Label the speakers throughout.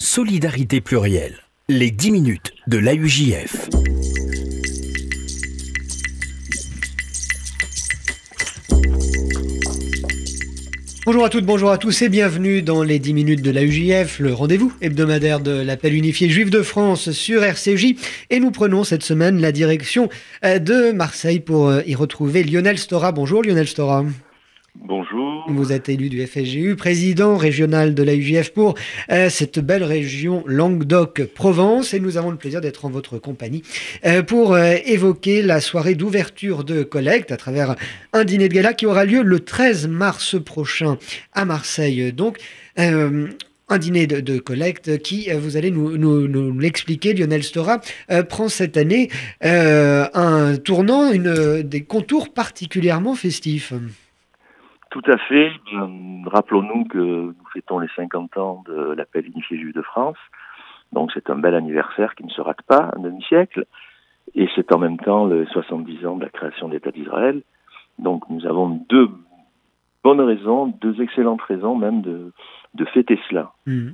Speaker 1: Solidarité plurielle. Les 10 minutes de l'AUJF.
Speaker 2: Bonjour à toutes, bonjour à tous et bienvenue dans les 10 minutes de l'AUJF, le rendez-vous hebdomadaire de l'appel unifié juif de France sur RCJ. Et nous prenons cette semaine la direction euh, de Marseille pour euh, y retrouver Lionel Stora. Bonjour Lionel Stora.
Speaker 3: Bonjour.
Speaker 2: Vous êtes élu du FSGU, président régional de la UJF pour euh, cette belle région Languedoc-Provence et nous avons le plaisir d'être en votre compagnie euh, pour euh, évoquer la soirée d'ouverture de collecte à travers un dîner de gala qui aura lieu le 13 mars prochain à Marseille. Donc, un dîner de, collecte qui, vous allez nous, l'expliquer, Lionel Stora, prend cette année un tournant, une, des contours particulièrement festifs.
Speaker 3: Tout à fait. Rappelons-nous que nous fêtons les 50 ans de l'appel unifié juif de France. Donc c'est un bel anniversaire qui ne se rate pas, un demi-siècle. Et c'est en même temps le 70 ans de la création de l'État d'Israël. Donc nous avons deux bonnes raisons, deux excellentes raisons même de, de fêter cela.
Speaker 2: Mmh.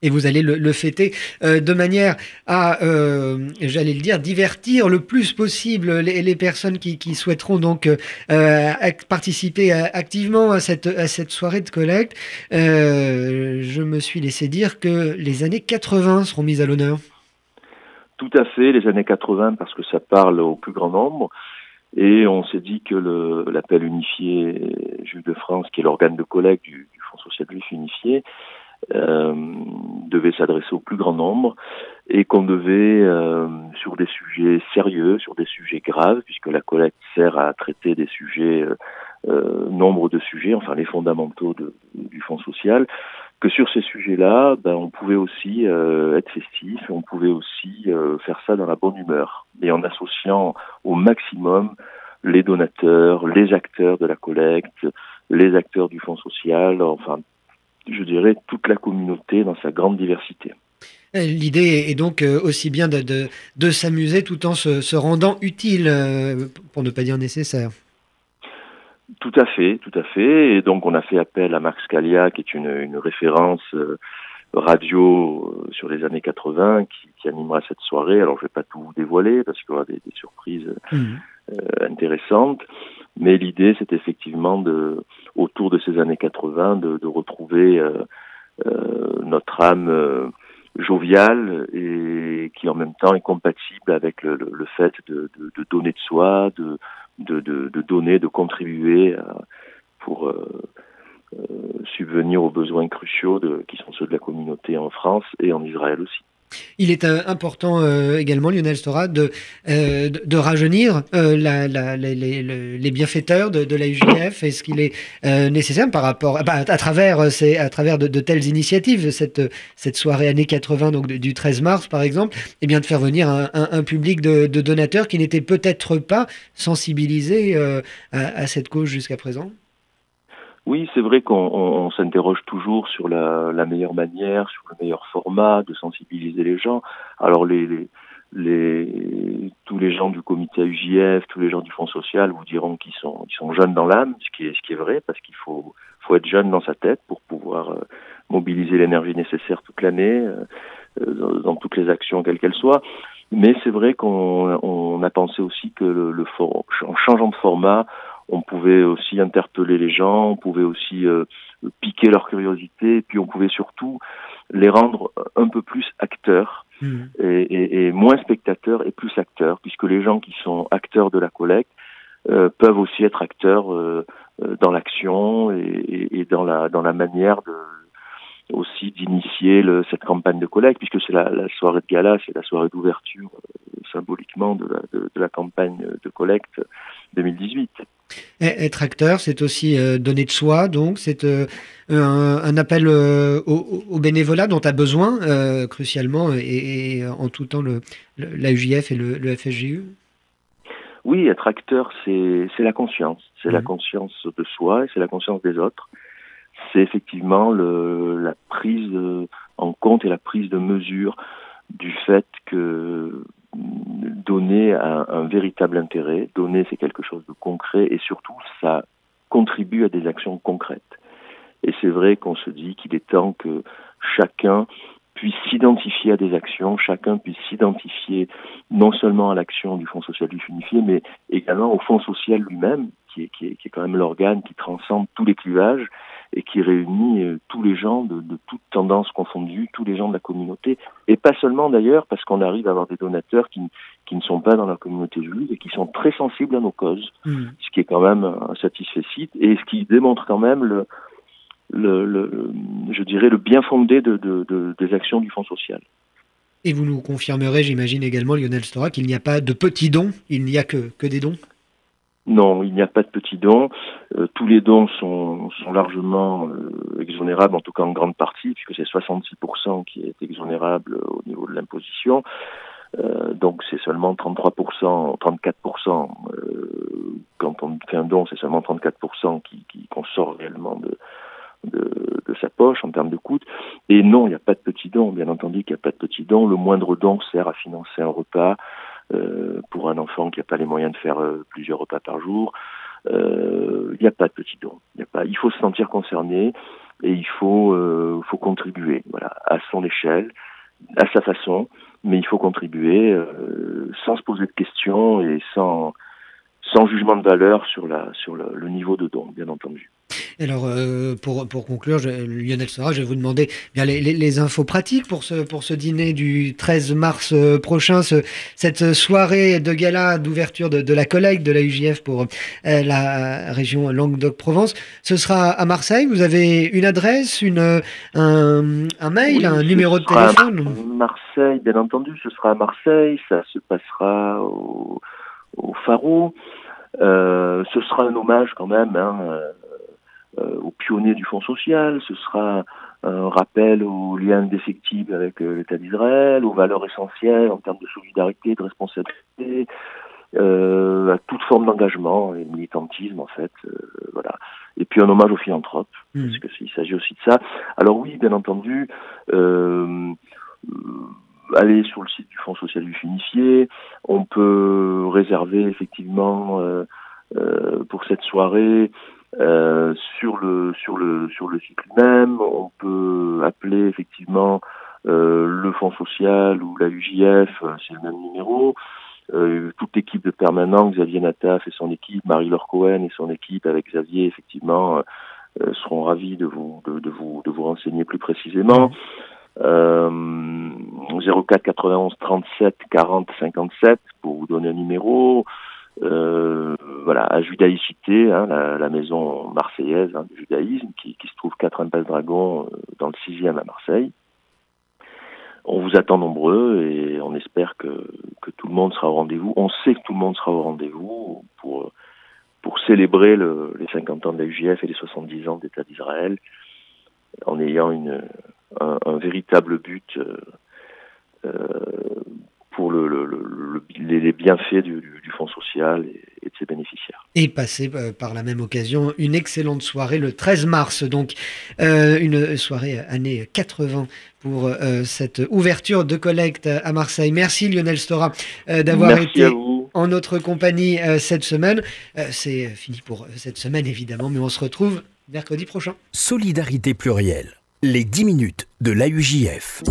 Speaker 2: Et vous allez le, fêter euh, de manière à, euh, j'allais le dire, divertir le plus possible les, personnes qui, souhaiteront donc euh, participer activement à cette, soirée de collecte. je me suis laissé dire que les années 80 seront mises à l'honneur.
Speaker 3: Tout à fait, les années 80 parce que ça parle au plus grand nombre. Et on s'est dit que l'appel unifié Juif de France, qui est l'organe de collecte du, du Fonds social juif unifié, euh, devait s'adresser au plus grand nombre et qu'on devait, euh, sur des sujets sérieux, sur des sujets graves, puisque la collecte sert à traiter des sujets, euh, nombre de sujets, enfin les fondamentaux du Fonds social, que sur ces sujets-là, ben, on pouvait aussi être festif, on pouvait aussi faire ça dans la bonne humeur, et en associant au maximum les donateurs, les acteurs de la collecte, les acteurs du Fonds social, enfin je dirais, toute la communauté dans sa grande diversité.
Speaker 2: Euh, l'idée est donc euh, aussi bien de, de, s'amuser tout en se, rendant utile, euh, pour ne pas dire nécessaire.
Speaker 3: Tout à fait, tout à fait. Et donc on a fait appel à Max Scalia, qui est une, une référence radio sur les années 80, qui, qui, animera cette soirée. Alors je ne vais pas tout dévoiler parce qu'il y aura des, surprises mmh. intéressantes. Mais l'idée, c'est effectivement de, autour de ces années 80, de, de retrouver euh, euh, notre âme euh, joviale et qui en même temps est compatible avec le, le, fait de, de, de, donner de soi, de, de, donner, de contribuer pour subvenir aux besoins cruciaux qui sont ceux de la communauté en France et en Israël aussi.
Speaker 2: Il est euh, important euh, également, Lionel Stora, de, euh, rajeunir les, bienfaiteurs de, la UJF. Est-ce qu'il est nécessaire par rapport, bah, à travers, à travers de, telles initiatives, cette, soirée année 80, donc du 13 mars par exemple, eh bien de faire venir un, public de, donateurs qui n'étaient peut-être pas sensibilisés à cette cause jusqu'à présent
Speaker 3: oui, c'est vrai qu'on s'interroge toujours sur la, meilleure manière, sur le meilleur format de sensibiliser les gens. Alors tous les gens du comité UJF, tous les gens du Fonds social vous diront qu'ils sont, jeunes dans l'âme, ce qui est, vrai, parce qu'il faut, être jeune dans sa tête pour pouvoir euh, mobiliser l'énergie nécessaire toute l'année, euh, dans, toutes les actions, quelles qu'elles soient. Mais c'est vrai qu'on on a pensé aussi que changeant de format, on pouvait aussi interpeller les gens, on pouvait aussi euh, piquer leur curiosité, et puis on pouvait surtout les rendre un peu plus acteurs mmh. et, moins spectateurs et plus acteurs, puisque les gens qui sont acteurs de la collecte euh, peuvent aussi être acteurs euh, dans l'action et, et, dans la dans la manière de aussi d'initier cette campagne de collecte, puisque c'est la, la, soirée de gala, c'est la soirée d'ouverture symboliquement de la, de, de la campagne de collecte 2018.
Speaker 2: Être acteur, c'est aussi euh, donner de soi, donc c'est euh, un, appel euh, au, bénévolat dont a besoin crucialement et, en tout temps le, l'AUJF et le, le, FSGU.
Speaker 3: Oui, être acteur, c'est, la conscience. C'est la mmh. conscience de soi et c'est la conscience des autres. C'est effectivement la prise en compte et la prise de mesure du fait que donner un, un, véritable intérêt. Donner, c'est quelque chose de concret et surtout, ça contribue à des actions concrètes. Et c'est vrai qu'on se dit qu'il est temps que chacun puisse s'identifier à des actions, chacun puisse s'identifier non seulement à l'action du Fonds social du unifié, mais également au Fonds social lui-même, qui est, qui, est, qui est quand même l'organe qui transcende tous les clivages et qui réunit euh, tous les gens de, de toutes tendances confondues, tous les gens de la communauté, et pas seulement d'ailleurs, parce qu'on arrive à avoir des donateurs qui, qui ne sont pas dans la communauté juive et qui sont très sensibles à nos causes, mmh. ce qui est quand même un satisfait site et ce qui démontre quand même le, le, le, je dirais, le bien fondé de, de, de, des actions du Fonds social.
Speaker 2: Et vous nous confirmerez, j'imagine également, Lionel Stora, qu'il n'y a pas de petits dons, il n'y a que, que des dons?
Speaker 3: Non, il n'y a pas de petits dons. Euh, tous les dons sont, sont largement euh, exonérables, en tout cas en grande partie, puisque c'est 66% qui est exonérable au niveau de l'imposition. Euh, donc c'est seulement 33%, 34%. Euh, quand on fait un don, c'est seulement 34% qui, qui qu'on sort réellement de, poche en termes de coûts. Et non, il n'y a pas de petit don, bien entendu qu'il n'y a pas de petit don. Le moindre don sert à financer un repas euh, pour un enfant qui n'a pas les moyens de faire euh, plusieurs repas par jour. Euh, il n'y a pas de petit don. Il, y a pas, il faut se sentir concerné et il faut, euh, faut contribuer voilà, à son échelle, à sa façon, mais il faut contribuer sans se poser de questions et sans, sans jugement de valeur sur, la, sur le, le niveau de don, bien entendu.
Speaker 2: Alors, euh, pour, pour conclure, je, Lionel Sora, je vais vous demander bien les, les, les, infos pratiques pour ce, pour ce dîner du 13 mars euh, prochain, ce, cette soirée de gala d'ouverture de, de, la collecte de la UJF pour euh, la région Languedoc-Provence. Ce sera à Marseille. Vous avez une adresse, une, un, un mail, oui, un numéro de téléphone
Speaker 3: Marseille, bien entendu, ce sera à Marseille. Ça se passera au, au Faro. Euh, ce sera un hommage quand même. Hein, euh, aux pionniers du Fonds social, ce sera un rappel aux liens indéfectibles avec euh, l'État d'Israël, aux valeurs essentielles en termes de solidarité, de responsabilité, euh, à toute forme d'engagement et de militantisme en fait, euh, voilà. Et puis un hommage aux philanthropes, mmh. parce que il s'agit aussi de ça. Alors oui, bien entendu, euh, aller sur le site du Fonds social du Finifié, on peut réserver effectivement euh, pour cette soirée euh, sur le sur le sur le site même, on peut appeler effectivement euh, le Fonds social ou la UJF, euh, c'est le même numéro. Euh, toute l'équipe de permanent, Xavier Nataf et son équipe, Marie-Laure Cohen et son équipe avec Xavier, effectivement, euh, seront ravis de vous de, vous de vous renseigner plus précisément. Euh, 04 91 37 40 57 pour vous donner un numéro. Euh, voilà, à Judaïcité, hein, la, la, maison marseillaise hein, du judaïsme, qui, qui, se trouve 4 impasse Dragon euh, dans le 6e à Marseille. On vous attend nombreux et on espère que, que tout le monde sera au rendez-vous. On sait que tout le monde sera au rendez-vous pour, pour célébrer le, les 50 ans de la UJF et les 70 ans d'État d'Israël en ayant une, un, un véritable but euh, euh, pour le, le, le, les bienfaits du, du, Fonds social et, et, de ses bénéficiaires.
Speaker 2: Et passer euh, par la même occasion une excellente soirée le 13 mars, donc euh, une soirée année 80 pour euh, cette ouverture de collecte à Marseille. Merci Lionel Stora euh, d'avoir été en notre compagnie euh, cette semaine. C'est fini pour cette semaine évidemment, mais on se retrouve mercredi prochain.
Speaker 1: Solidarité plurielle, les 10 minutes de l'AUJF.